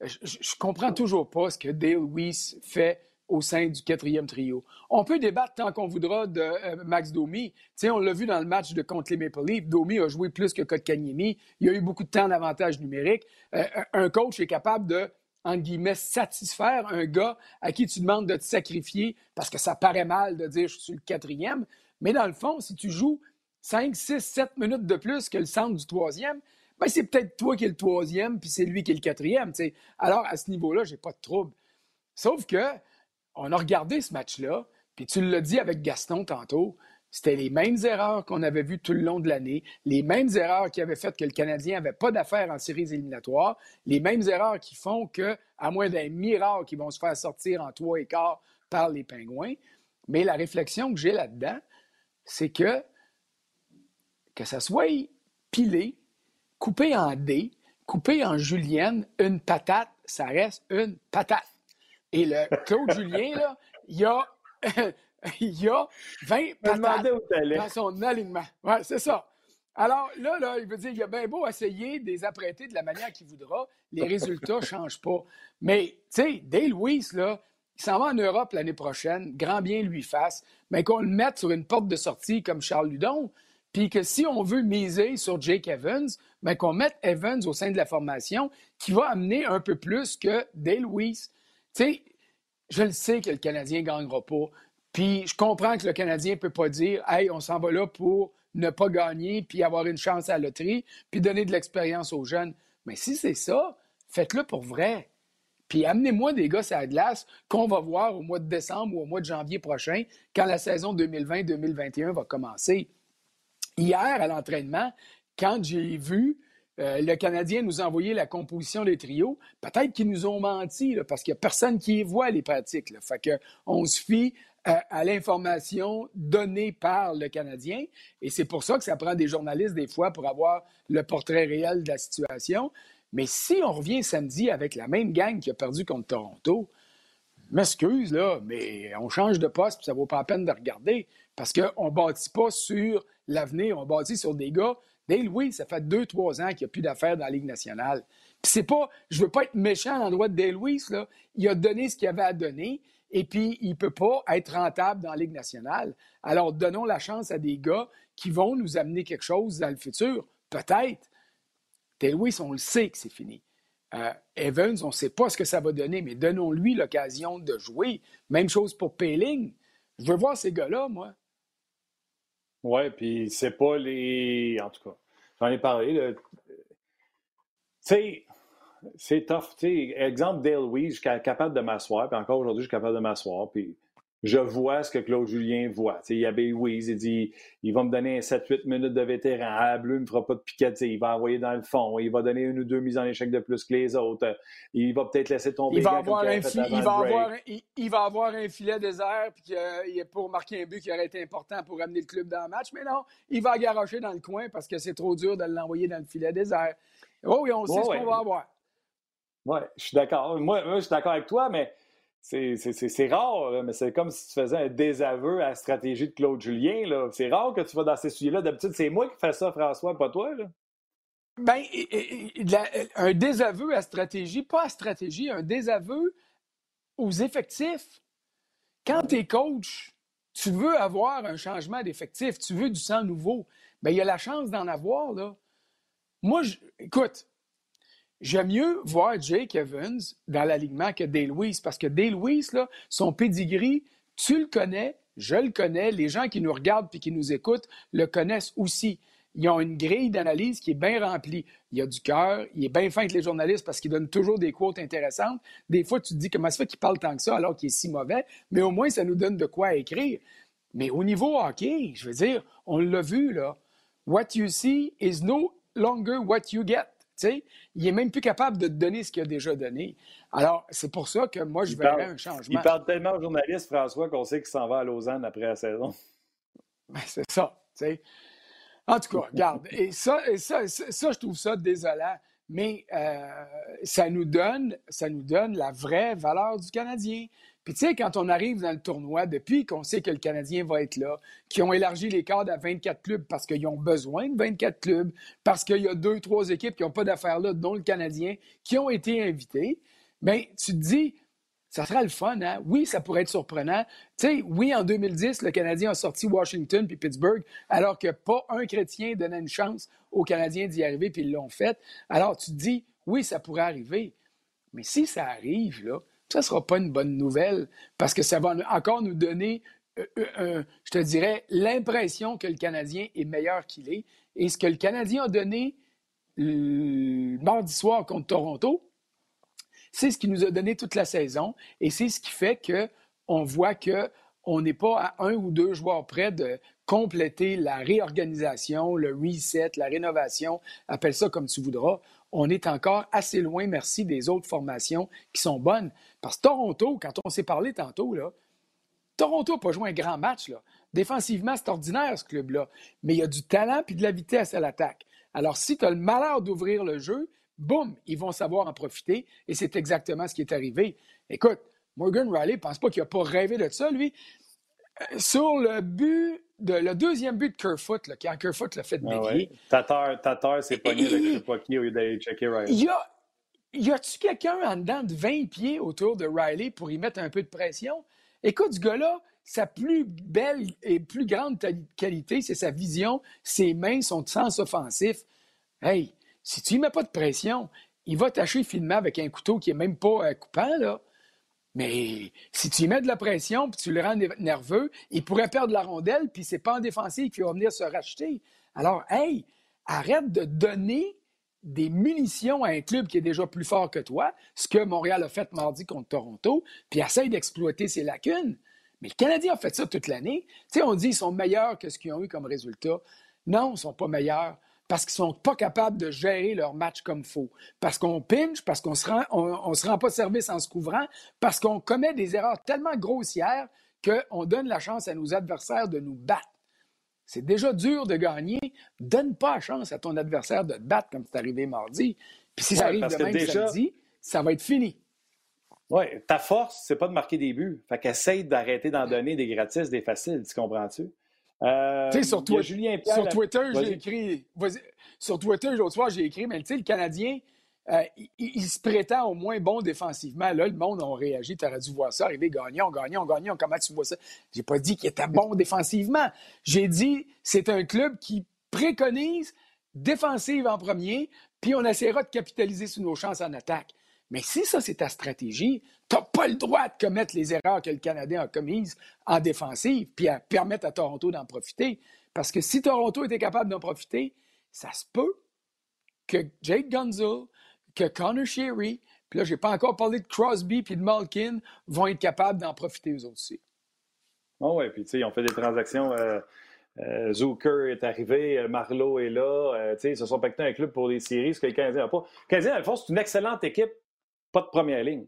je, je comprends toujours pas ce que Dale Weiss fait au sein du quatrième trio. On peut débattre tant qu'on voudra de euh, Max Domi. on l'a vu dans le match de contre les Maple Leafs. Domi a joué plus que Kotkaniemi. Il a eu beaucoup de temps d'avantage numérique. Euh, un coach est capable de, entre guillemets, satisfaire un gars à qui tu demandes de te sacrifier parce que ça paraît mal de dire je suis le quatrième. Mais dans le fond, si tu joues 5, 6, 7 minutes de plus que le centre du troisième, ben c'est peut-être toi qui es le troisième, puis c'est lui qui est le quatrième. Alors, à ce niveau-là, j'ai pas de trouble. Sauf que on a regardé ce match-là, puis tu l'as dit avec Gaston tantôt, c'était les mêmes erreurs qu'on avait vues tout le long de l'année, les mêmes erreurs qui avaient fait que le Canadien n'avait pas d'affaires en séries éliminatoires, les mêmes erreurs qui font que, à moins d'un miracle, qui vont se faire sortir en trois et quart par les Pingouins. Mais la réflexion que j'ai là-dedans, c'est que que ça soit pilé, coupé en dés, coupé en julienne, une patate, ça reste une patate. Et le Claude Julien, là, il y a, il y a 20 patates dans son alignement. Oui, c'est ça. Alors là, là, il veut dire, il a bien beau essayer de les apprêter de la manière qu'il voudra, les résultats ne changent pas. Mais, tu sais, Dale Weiss, là, il s'en va en Europe l'année prochaine, grand bien lui fasse, mais qu'on le mette sur une porte de sortie comme Charles Ludon, puis que si on veut miser sur Jake Evans, mais qu'on mette Evans au sein de la formation, qui va amener un peu plus que Dale Weiss. Sais, je le sais que le Canadien ne gagnera pas. Puis je comprends que le Canadien ne peut pas dire Hey, on s'en va là pour ne pas gagner, puis avoir une chance à la loterie, puis donner de l'expérience aux jeunes. Mais si c'est ça, faites-le pour vrai. Puis amenez-moi des gars à la glace qu'on va voir au mois de décembre ou au mois de janvier prochain, quand la saison 2020-2021 va commencer. Hier, à l'entraînement, quand j'ai vu euh, le Canadien nous a envoyé la composition des trios. Peut-être qu'ils nous ont menti, parce qu'il n'y a personne qui voit les pratiques. Fait que on se fie euh, à, l'information donnée par le Canadien. Et c'est pour ça que ça prend des journalistes des fois pour avoir le portrait réel de la situation. Mais si on revient samedi avec la même gang qui a perdu contre Toronto, m'excuse, là, mais on change de poste, puis ça vaut pas la peine de regarder. Parce qu'on ne bâtit pas sur l'avenir, on bâtit sur des gars Dale oui, ça fait deux, trois ans qu'il n'y a plus d'affaires dans la Ligue nationale. Puis c'est pas, je veux pas être méchant à l'endroit de Dale là. Il a donné ce qu'il avait à donner, et puis il peut pas être rentable dans la Ligue nationale. Alors, donnons la chance à des gars qui vont nous amener quelque chose dans le futur. Peut-être. Dale on le sait que c'est fini. Euh, Evans, on ne sait pas ce que ça va donner, mais donnons-lui l'occasion de jouer. Même chose pour Payling. Je veux voir ces gars-là, moi. Oui, puis c'est pas les. En tout cas, j'en ai parlé. Tu sais, c'est tough. exemple, Dale je suis capable de m'asseoir, puis encore aujourd'hui, je suis capable de m'asseoir, puis je vois ce que Claude Julien voit. il y a Weiss, il dit il va me donner 7-8 minutes de vétéran. Ah, Bleu ne me fera pas de piquet, il va envoyer dans le fond, il va donner une ou deux mises en échec de plus que les autres. Il va peut-être laisser tomber il va, avoir un, il, va avoir, il, va avoir un filet désert puis il pour marquer un but qui aurait été important pour amener le club dans le match, mais non, il va garocher dans le coin parce que c'est trop dur de l'envoyer dans le filet désert. Oh oui, on sait ce qu'on va avoir. Oui, je suis d'accord. Moi, moi, je suis d'accord avec toi, mais c'est rare, mais c'est comme si tu faisais un désaveu à la stratégie de Claude Julien. C'est rare que tu vas dans ces sujets-là. D'habitude, c'est moi qui fais ça, François, pas toi. Là. Ben, un désaveu à stratégie, pas à stratégie, un désaveu aux effectifs. Quand tu es coach, tu veux avoir un changement d'effectif, tu veux du sang nouveau. Bien, il y a la chance d'en avoir. Là. Moi, je, écoute, J'aime mieux voir Jake Evans dans l'alignement que Dale Weiss, parce que Dale Weiss, là, son pedigree, tu le connais, je le connais, les gens qui nous regardent et qui nous écoutent le connaissent aussi. Ils ont une grille d'analyse qui est bien remplie. Il a du cœur, il est bien fin avec les journalistes parce qu'il donne toujours des quotes intéressantes. Des fois, tu te dis comment ça fait qu'il parle tant que ça alors qu'il est si mauvais, mais au moins, ça nous donne de quoi écrire. Mais au niveau hockey, je veux dire, on l'a vu, là. What you see is no longer what you get il est même plus capable de te donner ce qu'il a déjà donné. Alors, c'est pour ça que moi, je verrais un changement. Il parle tellement aux journalistes, François, qu'on sait qu'il s'en va à Lausanne après la saison. Ben, c'est ça. En tout cas, regarde, et ça, ça, ça, je trouve ça désolant, mais euh, ça, nous donne, ça nous donne la vraie valeur du Canadien. Puis tu sais, quand on arrive dans le tournoi, depuis qu'on sait que le Canadien va être là, qui ont élargi les cadres à 24 clubs parce qu'ils ont besoin de 24 clubs, parce qu'il y a deux, trois équipes qui n'ont pas d'affaires là, dont le Canadien, qui ont été invités, bien, tu te dis, ça sera le fun, hein? Oui, ça pourrait être surprenant. Tu sais, oui, en 2010, le Canadien a sorti Washington puis Pittsburgh, alors que pas un chrétien donnait une chance aux Canadiens d'y arriver, puis ils l'ont fait. Alors, tu te dis, oui, ça pourrait arriver. Mais si ça arrive, là, ça ne sera pas une bonne nouvelle parce que ça va encore nous donner, euh, euh, je te dirais, l'impression que le Canadien est meilleur qu'il est. Et ce que le Canadien a donné le mardi soir contre Toronto, c'est ce qui nous a donné toute la saison et c'est ce qui fait qu'on voit qu'on n'est pas à un ou deux joueurs près de compléter la réorganisation, le reset, la rénovation, appelle ça comme tu voudras. On est encore assez loin, merci, des autres formations qui sont bonnes. Parce que Toronto, quand on s'est parlé tantôt, là, Toronto n'a pas joué un grand match. Là. Défensivement, c'est ordinaire, ce club-là. Mais il y a du talent et de la vitesse à l'attaque. Alors, si tu as le malheur d'ouvrir le jeu, boum, ils vont savoir en profiter. Et c'est exactement ce qui est arrivé. Écoute, Morgan Riley ne pense pas qu'il n'a pas rêvé de ça, lui. Euh, sur le but, de, le deuxième but de Kerfoot, là, quand Kerfoot l'a fait ah dévier. Tatar, Tatar s'est pogné avec Chupoki au lieu d'aller checker Riley. Il y a, y a-tu quelqu'un en dedans de 20 pieds autour de Riley pour y mettre un peu de pression? Écoute, ce gars-là, sa plus belle et plus grande qualité, c'est sa vision, ses mains, son sens offensif. Hey, si tu y mets pas de pression, il va tâcher finement avec un couteau qui est même pas euh, coupant, là. Mais si tu y mets de la pression puis tu le rends nerveux, il pourrait perdre la rondelle puis c'est pas en défensif qui va venir se racheter. Alors, hey, arrête de donner des munitions à un club qui est déjà plus fort que toi, ce que Montréal a fait mardi contre Toronto, puis essaye d'exploiter ses lacunes. Mais le Canadien a fait ça toute l'année. Tu sais, on dit qu'ils sont meilleurs que ce qu'ils ont eu comme résultat. Non, ils ne sont pas meilleurs parce qu'ils ne sont pas capables de gérer leur match comme il faut. Parce qu'on pinche, parce qu'on ne se, rend, on, se rend pas service en se couvrant, parce qu'on commet des erreurs tellement grossières qu'on donne la chance à nos adversaires de nous battre. C'est déjà dur de gagner. Donne pas la chance à ton adversaire de te battre comme c'est arrivé mardi. Puis si ça arrive demain déjà... samedi, ça va être fini. Oui, ta force, c'est pas de marquer des buts. Fait qu'essaye d'arrêter d'en donner des gratis, des faciles, tu comprends-tu? Euh, tu sais, sur, sur Twitter, j'ai écrit. Sur Twitter, l'autre soir, j'ai écrit, mais tu sais, le Canadien, euh, il, se prétend au moins bon défensivement. Là, le monde a réagi. Tu aurais dû voir ça arriver gagnant, gagnant, gagnant. Comment tu vois ça? J'ai pas dit qu'il était bon défensivement. J'ai dit c'est un club qui préconise défensive en premier, puis on essaiera de capitaliser sur nos chances en attaque. Mais si ça, c'est ta stratégie, tu n'as pas le droit de commettre les erreurs que le Canadien a commises en défensive, puis à permettre à Toronto d'en profiter. Parce que si Toronto était capable d'en profiter, ça se peut que Jake Gunzel, que Connor Sherry, puis là, je n'ai pas encore parlé de Crosby puis de Malkin, vont être capables d'en profiter eux aussi. Oh oui, puis tu sais, ils ont fait des transactions. Euh, euh, Zucker est arrivé, euh, Marlowe est là. tu sais, ils se sont pactés un club pour les séries, ce que les Canadiens n'ont pas. Les Canadiens, fond, c'est une excellente équipe, pas de première ligne.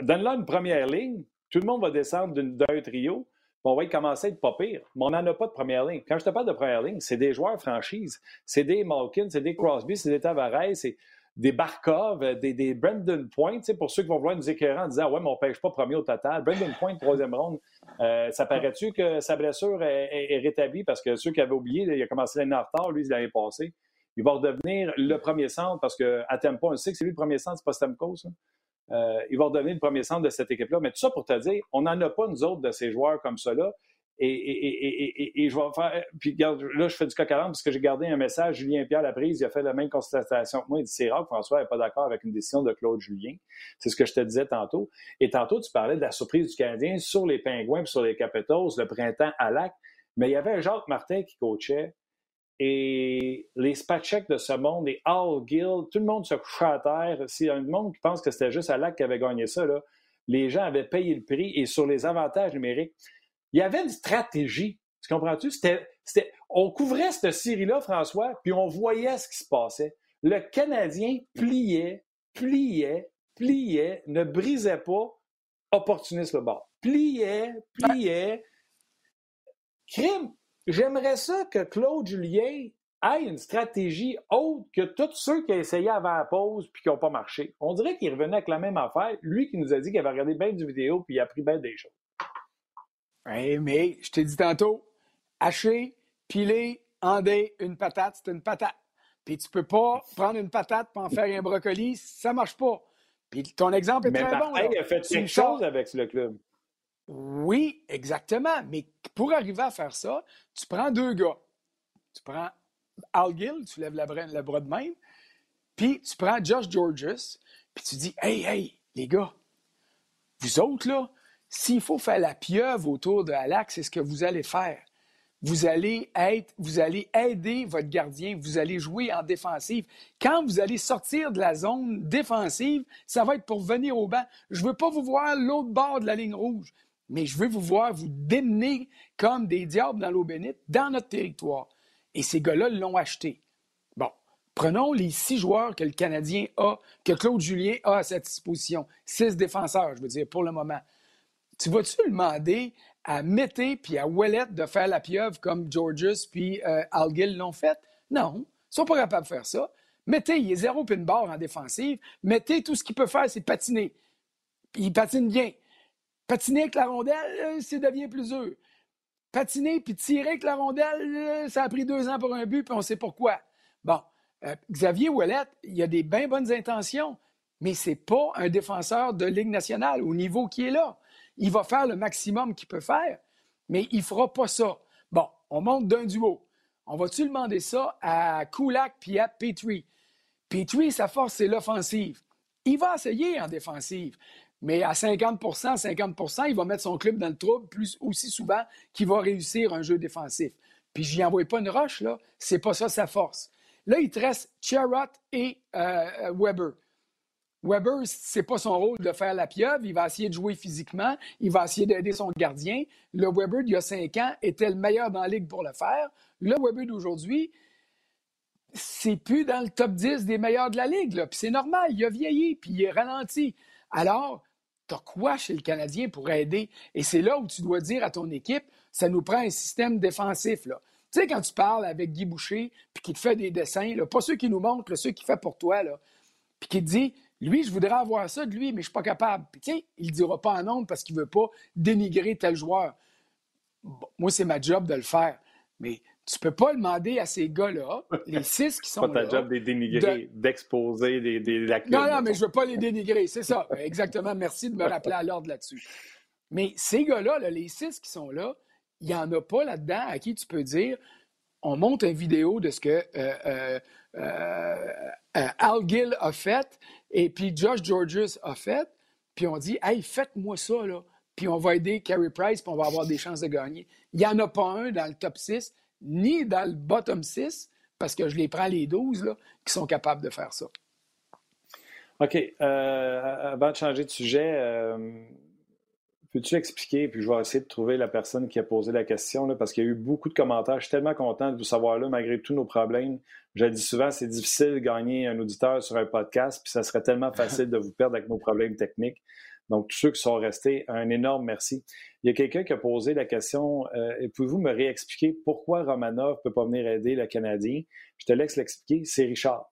Donne-leur une première ligne, tout le monde va descendre d'un trio, on va commencer à être pas pire. Mais on n'en a pas de première ligne. Quand je te parle de première ligne, c'est des joueurs franchises. C'est des Malkin, c'est des Crosby, c'est des Tavares, c'est des Barkov, euh, des, des Brendan Point, pour ceux qui vont vouloir nous éclairer en disant Ouais, mais on ne pêche pas premier au total. Brendan Point, troisième ronde, euh, ça paraît-tu que sa blessure est, rétablie? Parce que ceux qui avaient oublié, il a commencé l'année en retard, lui, l'année passée. Il va redevenir le premier centre parce qu'à Tempo, on sait que c'est lui le premier centre, c'est pas Stamkos. Euh, il va redevenir le premier centre de cette équipe-là. Mais tout ça pour te dire, on n'en a pas, nous autres, de ces joueurs comme ça-là. Et, je vais faire. Puis là, je fais du coq à parce que j'ai gardé un message. Julien Pierre la prise, il a fait la même constatation que moi. Il dit c'est rare que François n'est pas d'accord avec une décision de Claude Julien. C'est ce que je te disais tantôt. Et tantôt, tu parlais de la surprise du Canadien sur les Pingouins et sur les Capitals, le printemps à lac. Mais il y avait Jacques Martin qui coachait. Et les Spatchek de ce monde, les Al Gill, tout le monde se couchait à terre. S'il y a un monde qui pense que c'était juste à lac qui avait gagné ça, les gens avaient payé le prix. Et sur les avantages numériques, il y avait une stratégie. Tu comprends-tu? On couvrait cette série-là, François, puis on voyait ce qui se passait. Le Canadien pliait, pliait, pliait, ne brisait pas, opportuniste le bord. Pliait, pliait. Crime. J'aimerais ça que Claude Julien ait une stratégie autre que tous ceux qui ont essayé avant la pause puis qui n'ont pas marché. On dirait qu'il revenait avec la même affaire. Lui qui nous a dit qu'il avait regardé bien du vidéo puis il a appris bien des choses. Oui, mais je t'ai dit tantôt, hacher, piler, ender une patate, c'est une patate. Puis tu peux pas prendre une patate pour en faire un brocoli, ça marche pas. Puis ton exemple est très bon. il a fait quelque chose avec le club. Oui, exactement. Mais pour arriver à faire ça, tu prends deux gars. Tu prends Al Gill, tu lèves la le bras de même, puis tu prends Josh Georges, puis tu dis Hey, hey, les gars, vous autres, là, s'il faut faire la pieuvre autour de Halak, c'est ce que vous allez faire. Vous allez être, vous allez aider votre gardien, vous allez jouer en défensive. Quand vous allez sortir de la zone défensive, ça va être pour venir au banc. Je ne veux pas vous voir l'autre bord de la ligne rouge, mais je veux vous voir vous démener comme des diables dans l'eau bénite dans notre territoire. Et ces gars-là l'ont acheté. Bon, prenons les six joueurs que le Canadien a, que Claude Julien a à sa disposition. Six défenseurs, je veux dire, pour le moment. Tu vas-tu demander à Mété puis à Ouellet de faire la pieuvre comme Georges puis euh, Algill l'ont fait? Non, ils sont pas capables de faire ça. Mété, il est zéro pin barre en défensive. Mété, tout ce qu'il peut faire, c'est patiner. Il patine bien. Patiner avec la rondelle, euh, devient plus dur. Patiner puis tirer avec la rondelle, euh, ça a pris deux ans pour un but, puis on sait pourquoi. Bon, Xavier Ouellet, il a des bien bonnes intentions, mais c'est pas un défenseur de Ligue nationale au niveau qui est là. Il va faire le maximum qu'il peut faire, mais il fera pas ça. Bon, on monte d'un duo. On va-tu demander ça à Kulak puis à Petrie? Petrie, sa force, c'est l'offensive. Il va essayer en défensive, mais à 50% 50% il va mettre son club dans le trouble plus aussi souvent qu'il va réussir un jeu défensif. Puis je n'y envoie pas une roche, là. C'est pas ça sa force. Là, il te reste et euh, Weber. Weber, c'est pas son rôle de faire la pieuvre. Il va essayer de jouer physiquement. Il va essayer d'aider son gardien. Le Weber d'il y a cinq ans était le meilleur dans la ligue pour le faire. Le Weber d'aujourd'hui, c'est plus dans le top 10 des meilleurs de la ligue. Puis c'est normal. Il a vieilli, puis il est ralenti. Alors, tu quoi chez le Canadien pour aider? Et c'est là où tu dois dire à ton équipe, ça nous prend un système défensif. Là. Tu sais, quand tu parles avec Guy Boucher, puis qu'il te fait des dessins, là, pas ceux qui nous montrent, ceux qu'il fait pour toi, puis qui te dit lui, je voudrais avoir ça de lui, mais je ne suis pas capable. Puis, il ne dira pas en nombre parce qu'il ne veut pas dénigrer tel joueur. moi, c'est ma job de le faire. Mais tu ne peux pas demander à ces gars-là, les six qui sont là... pas ta job de les dénigrer, d'exposer des, des lacunes. Non, non, mais je ne veux pas les dénigrer, c'est ça. Exactement, merci de me rappeler à l'ordre là-dessus. Mais ces gars-là, les six qui sont là, il n'y en a pas là-dedans à qui tu peux dire on monte une vidéo de ce que euh, Al Gill a fait et puis Josh Georges a fait, puis on dit Hey, faites-moi ça, là, puis on va aider Carey Price, puis on va avoir des chances de gagner. Il n'y en a pas un dans le top 6, ni dans le bottom 6, parce que je les prends les 12 là, qui sont capables de faire ça. OK. Euh, avant de changer de sujet, euh, peux-tu expliquer, puis je vais essayer de trouver la personne qui a posé la question, là, parce qu'il y a eu beaucoup de commentaires. Je suis tellement content de vous savoir là, malgré tous nos problèmes. Je le dis souvent, c'est difficile de gagner un auditeur sur un podcast, puis ça serait tellement facile de vous perdre avec nos problèmes techniques. Donc, tous ceux qui sont restés, un énorme merci. Il y a quelqu'un qui a posé la question euh, pouvez-vous me réexpliquer pourquoi Romanov ne peut pas venir aider le Canadien? Je te laisse l'expliquer. C'est Richard.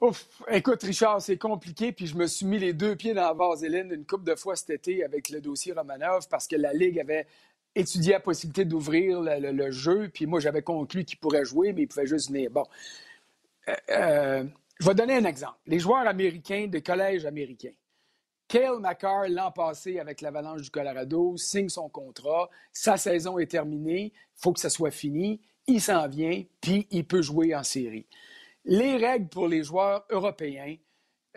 Ouf, écoute, Richard, c'est compliqué, puis je me suis mis les deux pieds dans la vaseline une couple de fois cet été avec le dossier Romanov parce que la Ligue avait étudié la possibilité d'ouvrir le, jeu, puis moi, j'avais conclu qu'il pourrait jouer, mais il pouvait juste venir. Bon. Euh, euh, je vais donner un exemple. Les joueurs américains de collège américain. Kale McCarr, l'an passé, avec l'Avalanche du Colorado, signe son contrat. Sa saison est terminée. Il faut que ça soit fini. Il s'en vient, puis il peut jouer en série. Les règles pour les joueurs européens,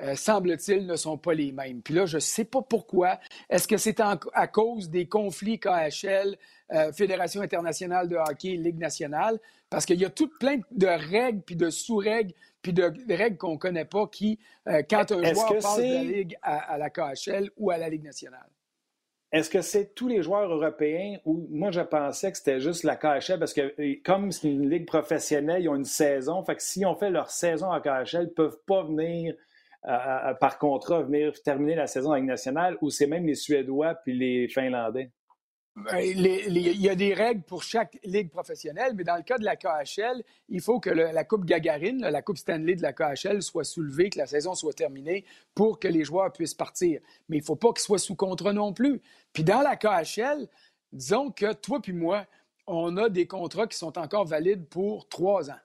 euh, semble-t-il, ne sont pas les mêmes. Puis là, je ne sais pas pourquoi. Est-ce que c'est à cause des conflits KHL, euh, Fédération internationale de hockey, Ligue nationale? Parce qu'il y a tout plein de règles, puis de sous-règles, puis de, règles qu'on ne connaît pas qui, euh, quand un joueur passe de la Ligue à la KHL ou à la Ligue nationale? Est-ce que c'est tous les joueurs européens ou moi je pensais que c'était juste la KHL parce que euh, comme c'est une ligue professionnelle, ils ont une saison. Fait que s'ils ont fait leur saison à KHL, ils ne peuvent pas venir euh, par contrat venir terminer la saison avec nationale ou c'est même les Suédois puis les Finlandais? Ben, il y a des règles pour chaque ligue professionnelle, mais dans le cas de la KHL, il faut que la Coupe Gagarine, la Coupe Stanley de la KHL, soit soulevée, que la saison soit terminée pour que les joueurs puissent partir. Mais il ne faut pas qu'ils soient sous contrat non plus. Puis dans la KHL, disons que toi puis moi, on a des contrats qui sont encore valides pour trois ans.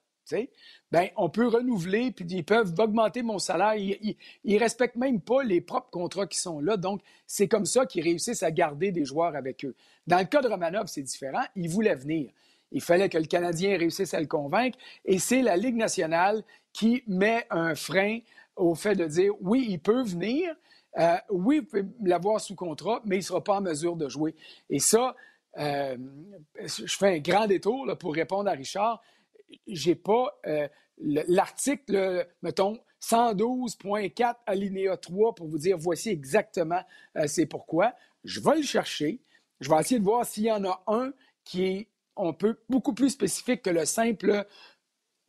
Ben, on peut renouveler, puis ils peuvent augmenter mon salaire. Ils ne respectent même pas les propres contrats qui sont là. Donc, c'est comme ça qu'ils réussissent à garder des joueurs avec eux. Dans le cas de Romanov, c'est différent. Il voulait venir. Il fallait que le Canadien réussisse à le convaincre. Et c'est la Ligue nationale qui met un frein au fait de dire oui, il peut venir, euh, oui, vous pouvez l'avoir sous contrat, mais il ne sera pas en mesure de jouer. Et ça, euh, je fais un grand détour pour répondre à Richard. J'ai pas euh, l'article, mettons, 112.4 alinéa 3 pour vous dire voici exactement c'est pourquoi. Je vais le chercher. Je vais essayer de voir s'il y en a un qui est on peut beaucoup plus spécifique que le simple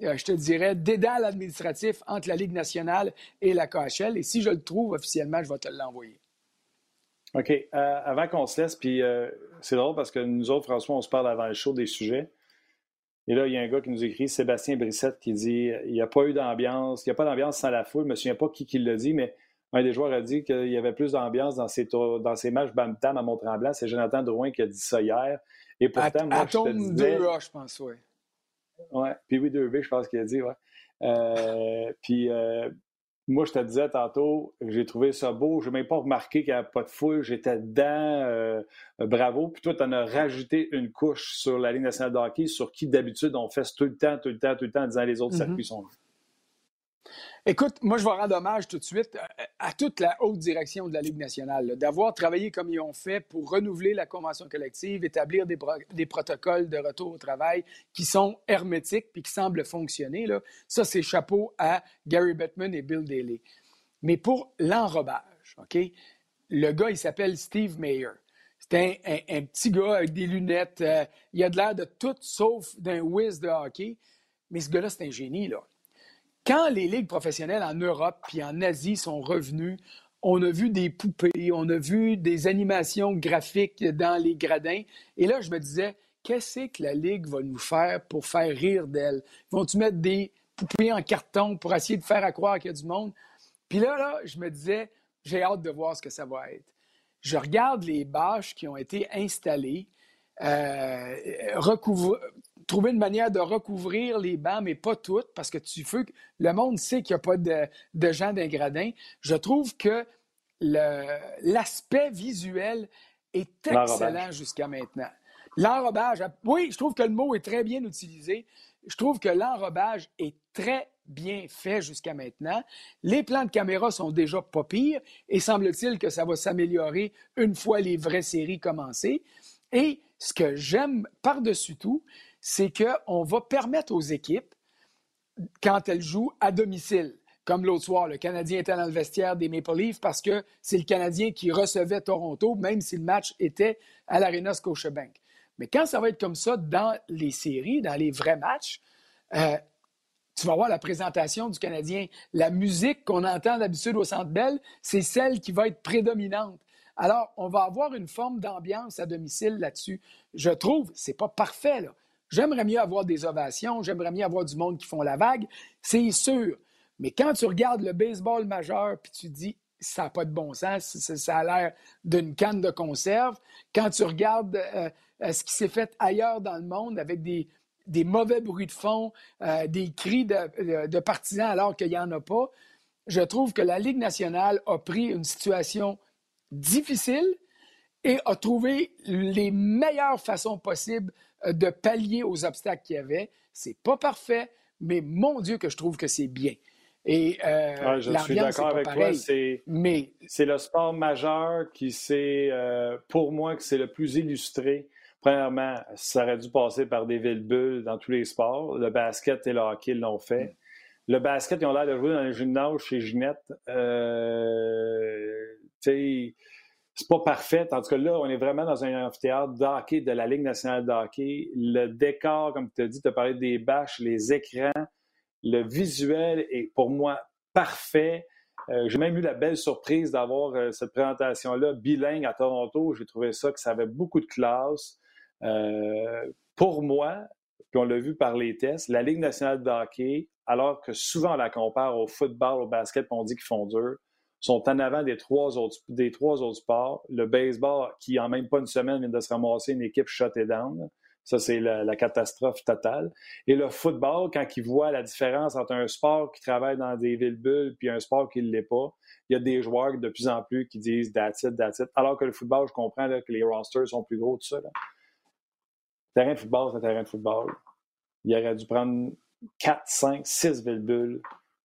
euh, je te dirais, dédale administratif entre la Ligue nationale et la KHL. Et si je le trouve officiellement, je vais te l'envoyer. OK. Euh, avant qu'on se laisse, puis euh, c'est drôle parce que nous autres, François, on se parle avant le show des sujets. Et là, il y a un gars qui nous écrit, Sébastien Brissette, qui dit il n'y a pas eu d'ambiance, il n'y a pas d'ambiance sans la foule. Je ne me souviens pas qui, qui l'a dit, mais un des joueurs a dit qu'il y avait plus d'ambiance dans ses, dans ses matchs Bam-Tam à Mont-Tremblant. C'est Jonathan Drouin qui a dit ça hier. Et pourtant, moi, je te disais... 2A, je pense, oui. Oui, puis oui, 2B, je pense qu'il a dit, ouais. Euh, puis euh, moi, je te disais tantôt, j'ai trouvé ça beau. Je n'ai même pas remarqué qu'il n'y avait pas de foule. J'étais dedans. Euh, bravo. Puis toi, tu en as rajouté une couche sur la Ligue nationale de hockey, sur qui d'habitude on fait tout le temps, tout le temps, tout le temps en disant les autres mm-hmm. circuits sont là. Écoute, moi, je vais rendre hommage tout de suite à toute la haute direction de la Ligue nationale, d'avoir travaillé comme ils ont fait pour renouveler la convention collective, établir des, protocoles de retour au travail qui sont hermétiques puis qui semblent fonctionner. Ça, c'est chapeau à Gary Bettman et Bill Daly. Mais pour l'enrobage, OK, le gars, il s'appelle Steve Mayer. C'est un, petit gars avec des lunettes. Euh, il a de l'air de tout sauf d'un whiz de hockey. Mais ce gars-là, c'est un génie, là. Quand les ligues professionnelles en Europe puis en Asie sont revenues, on a vu des poupées, on a vu des animations graphiques dans les gradins. Et là, je me disais, qu'est-ce que la Ligue va nous faire pour faire rire d'elle? Vont-tu mettre des poupées en carton pour essayer de faire croire qu'il y a du monde? Puis là, là, je me disais, j'ai hâte de voir ce que ça va être. Je regarde les bâches qui ont été installées, euh, trouver une manière de recouvrir les bancs, mais pas toutes, parce que tu veux que le monde sait qu'il n'y a pas de, de gens d'un gradin. Je trouve que l'aspect visuel est excellent jusqu'à maintenant. L'enrobage, oui, je trouve que le mot est très bien utilisé. Je trouve que l'enrobage est très bien fait jusqu'à maintenant. Les plans de caméra sont déjà pas pires et semble-t-il que ça va s'améliorer une fois les vraies séries commencées. Et ce que j'aime par-dessus tout, c'est qu'on va permettre aux équipes, quand elles jouent à domicile, comme l'autre soir, le Canadien était dans le vestiaire des Maple Leafs parce que c'est le Canadien qui recevait Toronto, même si le match était à l'Arena Scotiabank. Mais quand ça va être comme ça dans les séries, dans les vrais matchs, euh, tu vas voir la présentation du Canadien. La musique qu'on entend d'habitude au Centre Bell, c'est celle qui va être prédominante. Alors, on va avoir une forme d'ambiance à domicile là-dessus. Je trouve, c'est pas parfait, là. J'aimerais mieux avoir des ovations, j'aimerais mieux avoir du monde qui font la vague, c'est sûr. Mais quand tu regardes le baseball majeur, puis tu dis, ça n'a pas de bon sens, ça, a l'air d'une canne de conserve. Quand tu regardes euh, euh, ce qui s'est fait ailleurs dans le monde avec des, mauvais bruits de fond, euh, des cris de, partisans alors qu'il n'y en a pas, je trouve que la Ligue nationale a pris une situation difficile et a trouvé les meilleures façons possibles de pallier aux obstacles qu'il y avait. C'est pas parfait, mais mon Dieu que je trouve que c'est bien. Et euh, je suis d'accord avec toi. C'est mais... le sport majeur qui c'est euh, pour moi que c'est le plus illustré. Premièrement, ça aurait dû passer par des villes-bulles dans tous les sports. Le basket et le hockey l'ont fait. Mm. Le basket, ils ont l'air de jouer dans le gymnase chez Ginette. Euh, c'est pas parfait. En tout cas, là, on est vraiment dans un amphithéâtre de hockey de la Ligue nationale de hockey. Le décor, comme tu as dit, tu as parlé des bâches, les écrans. Le visuel est pour moi parfait. Euh, j'ai même eu la belle surprise d'avoir euh, cette présentation-là bilingue à Toronto. J'ai trouvé ça que ça avait beaucoup de classe. Euh, pour moi, puis on l'a vu par les tests, la Ligue nationale de hockey, alors que souvent on la compare au football, au basket, on dit qu'ils font dur, sont en avant des trois autres, des trois autres sports. Le baseball, qui en même pas une semaine vient de se ramasser une équipe shut down. Ça, c'est la, catastrophe totale. Et le football, quand il voit la différence entre un sport qui travaille dans des villes-bulles puis un sport qui ne l'est pas, il y a des joueurs de plus en plus qui disent that's it, that's it. Alors que le football, je comprends que les rosters sont plus gros, tout ça. Terrain de football, c'est terrain de football. Il aurait dû prendre 4, 5, 6 villes-bulles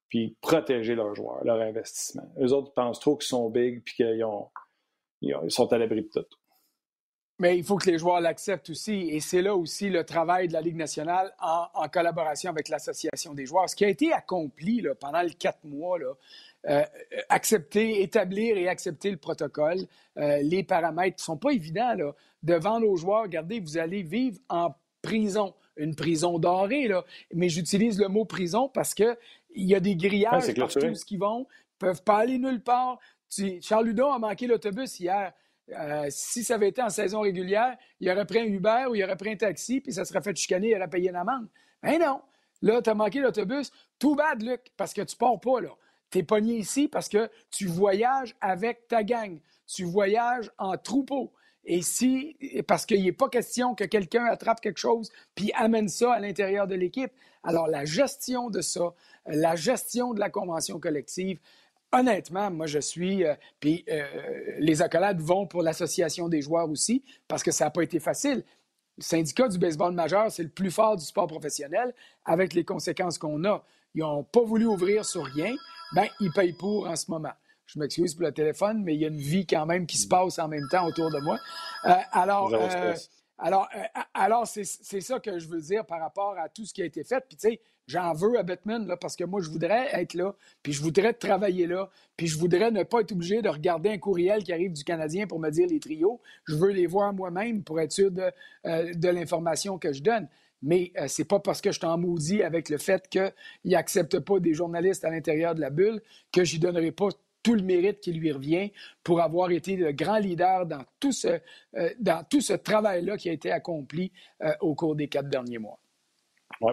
puis protéger leurs joueurs, leur investissement. Eux autres pensent trop qu'ils sont big puis qu'ils ils sont à l'abri de tout. Mais il faut que les joueurs l'acceptent aussi. Et c'est là aussi le travail de la Ligue nationale en, collaboration avec l'Association des joueurs. Ce qui a été accompli pendant les quatre mois, euh, accepter, établir et accepter le protocole, euh, les paramètres ne sont pas évidents. Devant nos joueurs, regardez, vous allez vivre en prison, une prison dorée, mais j'utilise le mot prison parce qu'il y a des grillages partout ce qui vont, ne peuvent pas aller nulle part. Charles Ludon a manqué l'autobus hier. Euh, si ça avait été en saison régulière, il aurait pris un Uber ou il aurait pris un taxi, puis ça serait fait chicaner, il aurait payé une amende. Mais non. Là, tu as manqué l'autobus. Tout bad, Luc, parce que tu pars pas, là. Tu es pogné ici parce que tu voyages avec ta gang. Tu voyages en troupeau. Et si, parce qu'il n'est pas question que quelqu'un attrape quelque chose puis amène ça à l'intérieur de l'équipe. Alors, la gestion de ça, la gestion de la convention collective, honnêtement, moi, je suis. Euh, puis euh, les accolades vont pour l'association des joueurs aussi, parce que ça n'a pas été facile. Le syndicat du baseball majeur, c'est le plus fort du sport professionnel, avec les conséquences qu'on a. Ils n'ont pas voulu ouvrir sur rien. Bien, ils payent pour en ce moment. Je m'excuse pour le téléphone, mais il y a une vie quand même qui se passe en même temps autour de moi. Euh, alors, alors, alors c'est ça que je veux dire par rapport à tout ce qui a été fait. Puis, tu sais, J'en veux à Batman là, parce que moi, je voudrais être là, puis je voudrais travailler là, puis je voudrais ne pas être obligé de regarder un courriel qui arrive du Canadien pour me dire les trios. Je veux les voir moi-même pour être sûr de, euh, l'information que je donne. Mais euh, c'est pas parce que je t'en maudis avec le fait qu'il n'accepte pas des journalistes à l'intérieur de la bulle que j'y donnerai pas tout le mérite qui lui revient pour avoir été le grand leader dans tout ce, euh, dans tout ce travail-là qui a été accompli au cours des quatre derniers mois.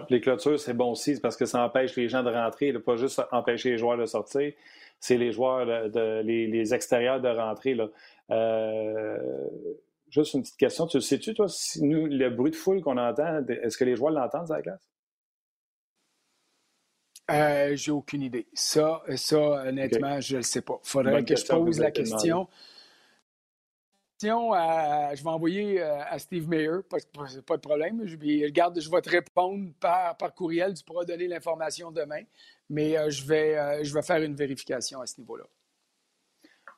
Les clôtures, c'est bon aussi parce que ça empêche les gens de rentrer, pas juste empêcher les joueurs de sortir, c'est les joueurs, de, les, extérieurs de rentrer. Là. Euh, juste une petite question. Tu sais-tu, toi, le bruit de foule qu'on entend, est-ce que les joueurs l'entendent à la? Euh, J'ai aucune idée. Ça, ça honnêtement, je ne le sais pas. Il faudrait que je pose la question. je vais envoyer euh, à Steve Mayer, pas, pas de problème. Je, regarde, je vais te répondre par, par courriel. Tu pourras donner l'information demain, mais euh, je, vais, euh, je vais faire une vérification à ce niveau-là.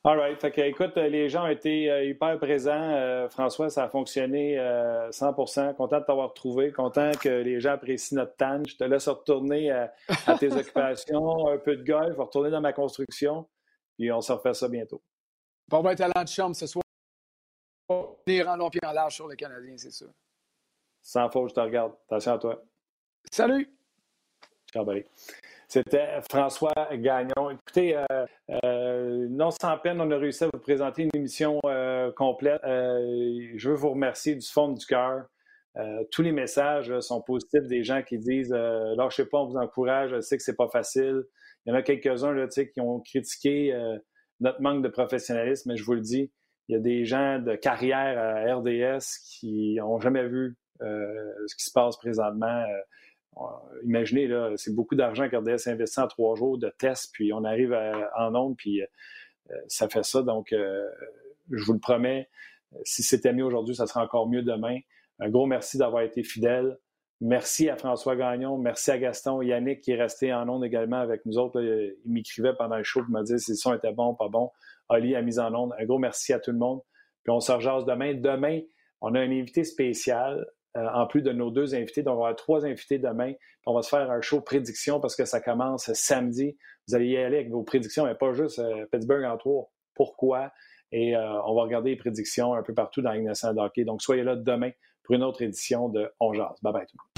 All right. Fait que, écoute, les gens ont été hyper présents. François, ça a fonctionné 100% Content de t'avoir trouvé. Content que les gens apprécient notre tanne. Je te laisse retourner à, tes occupations, un peu de golf, retourner dans ma construction. Puis on se refait ça bientôt. Bon, ben, talent de chambre ce soir venir en long pied en large sur le Canadien, c'est ça. Sans faute, je te regarde. Attention à toi. Salut! Ciao, C'était François Gagnon. Écoutez, euh, euh, non sans peine, on a réussi à vous présenter une émission euh, complète. je veux vous remercier du fond du cœur. tous les messages sont positifs des gens qui disent lâchez pas, on vous encourage, je sais que c'est pas facile. Il y en a quelques-uns qui ont critiqué notre manque de professionnalisme, mais je vous le dis, il y a des gens de carrière à RDS qui n'ont jamais vu ce qui se passe présentement. Euh, imaginez, là, c'est beaucoup d'argent qu'RDS investit en trois jours de tests, puis on arrive en onde, puis euh, ça fait ça. Donc, je vous le promets, si c'était mieux aujourd'hui, ça sera encore mieux demain. Un gros merci d'avoir été fidèle. Merci à François Gagnon, merci à Gaston, Yannick qui est resté en onde également avec nous autres. il m'écrivait pendant le show pour me dire si le son était bon, pas bon. Ali a mis en onde. Un gros merci à tout le monde. Puis on se rejase demain. Demain, on a un invité spécial, euh, en plus de nos deux invités. Donc, on va avoir trois invités demain. On va se faire un show prédiction parce que ça commence samedi. Vous allez y aller avec vos prédictions, mais pas juste euh, Pittsburgh en trois. Pourquoi? Et euh, on va regarder les prédictions un peu partout dans l'Ignacent hockey. Donc, soyez là demain pour une autre édition de On Jase. Bye bye tout le monde.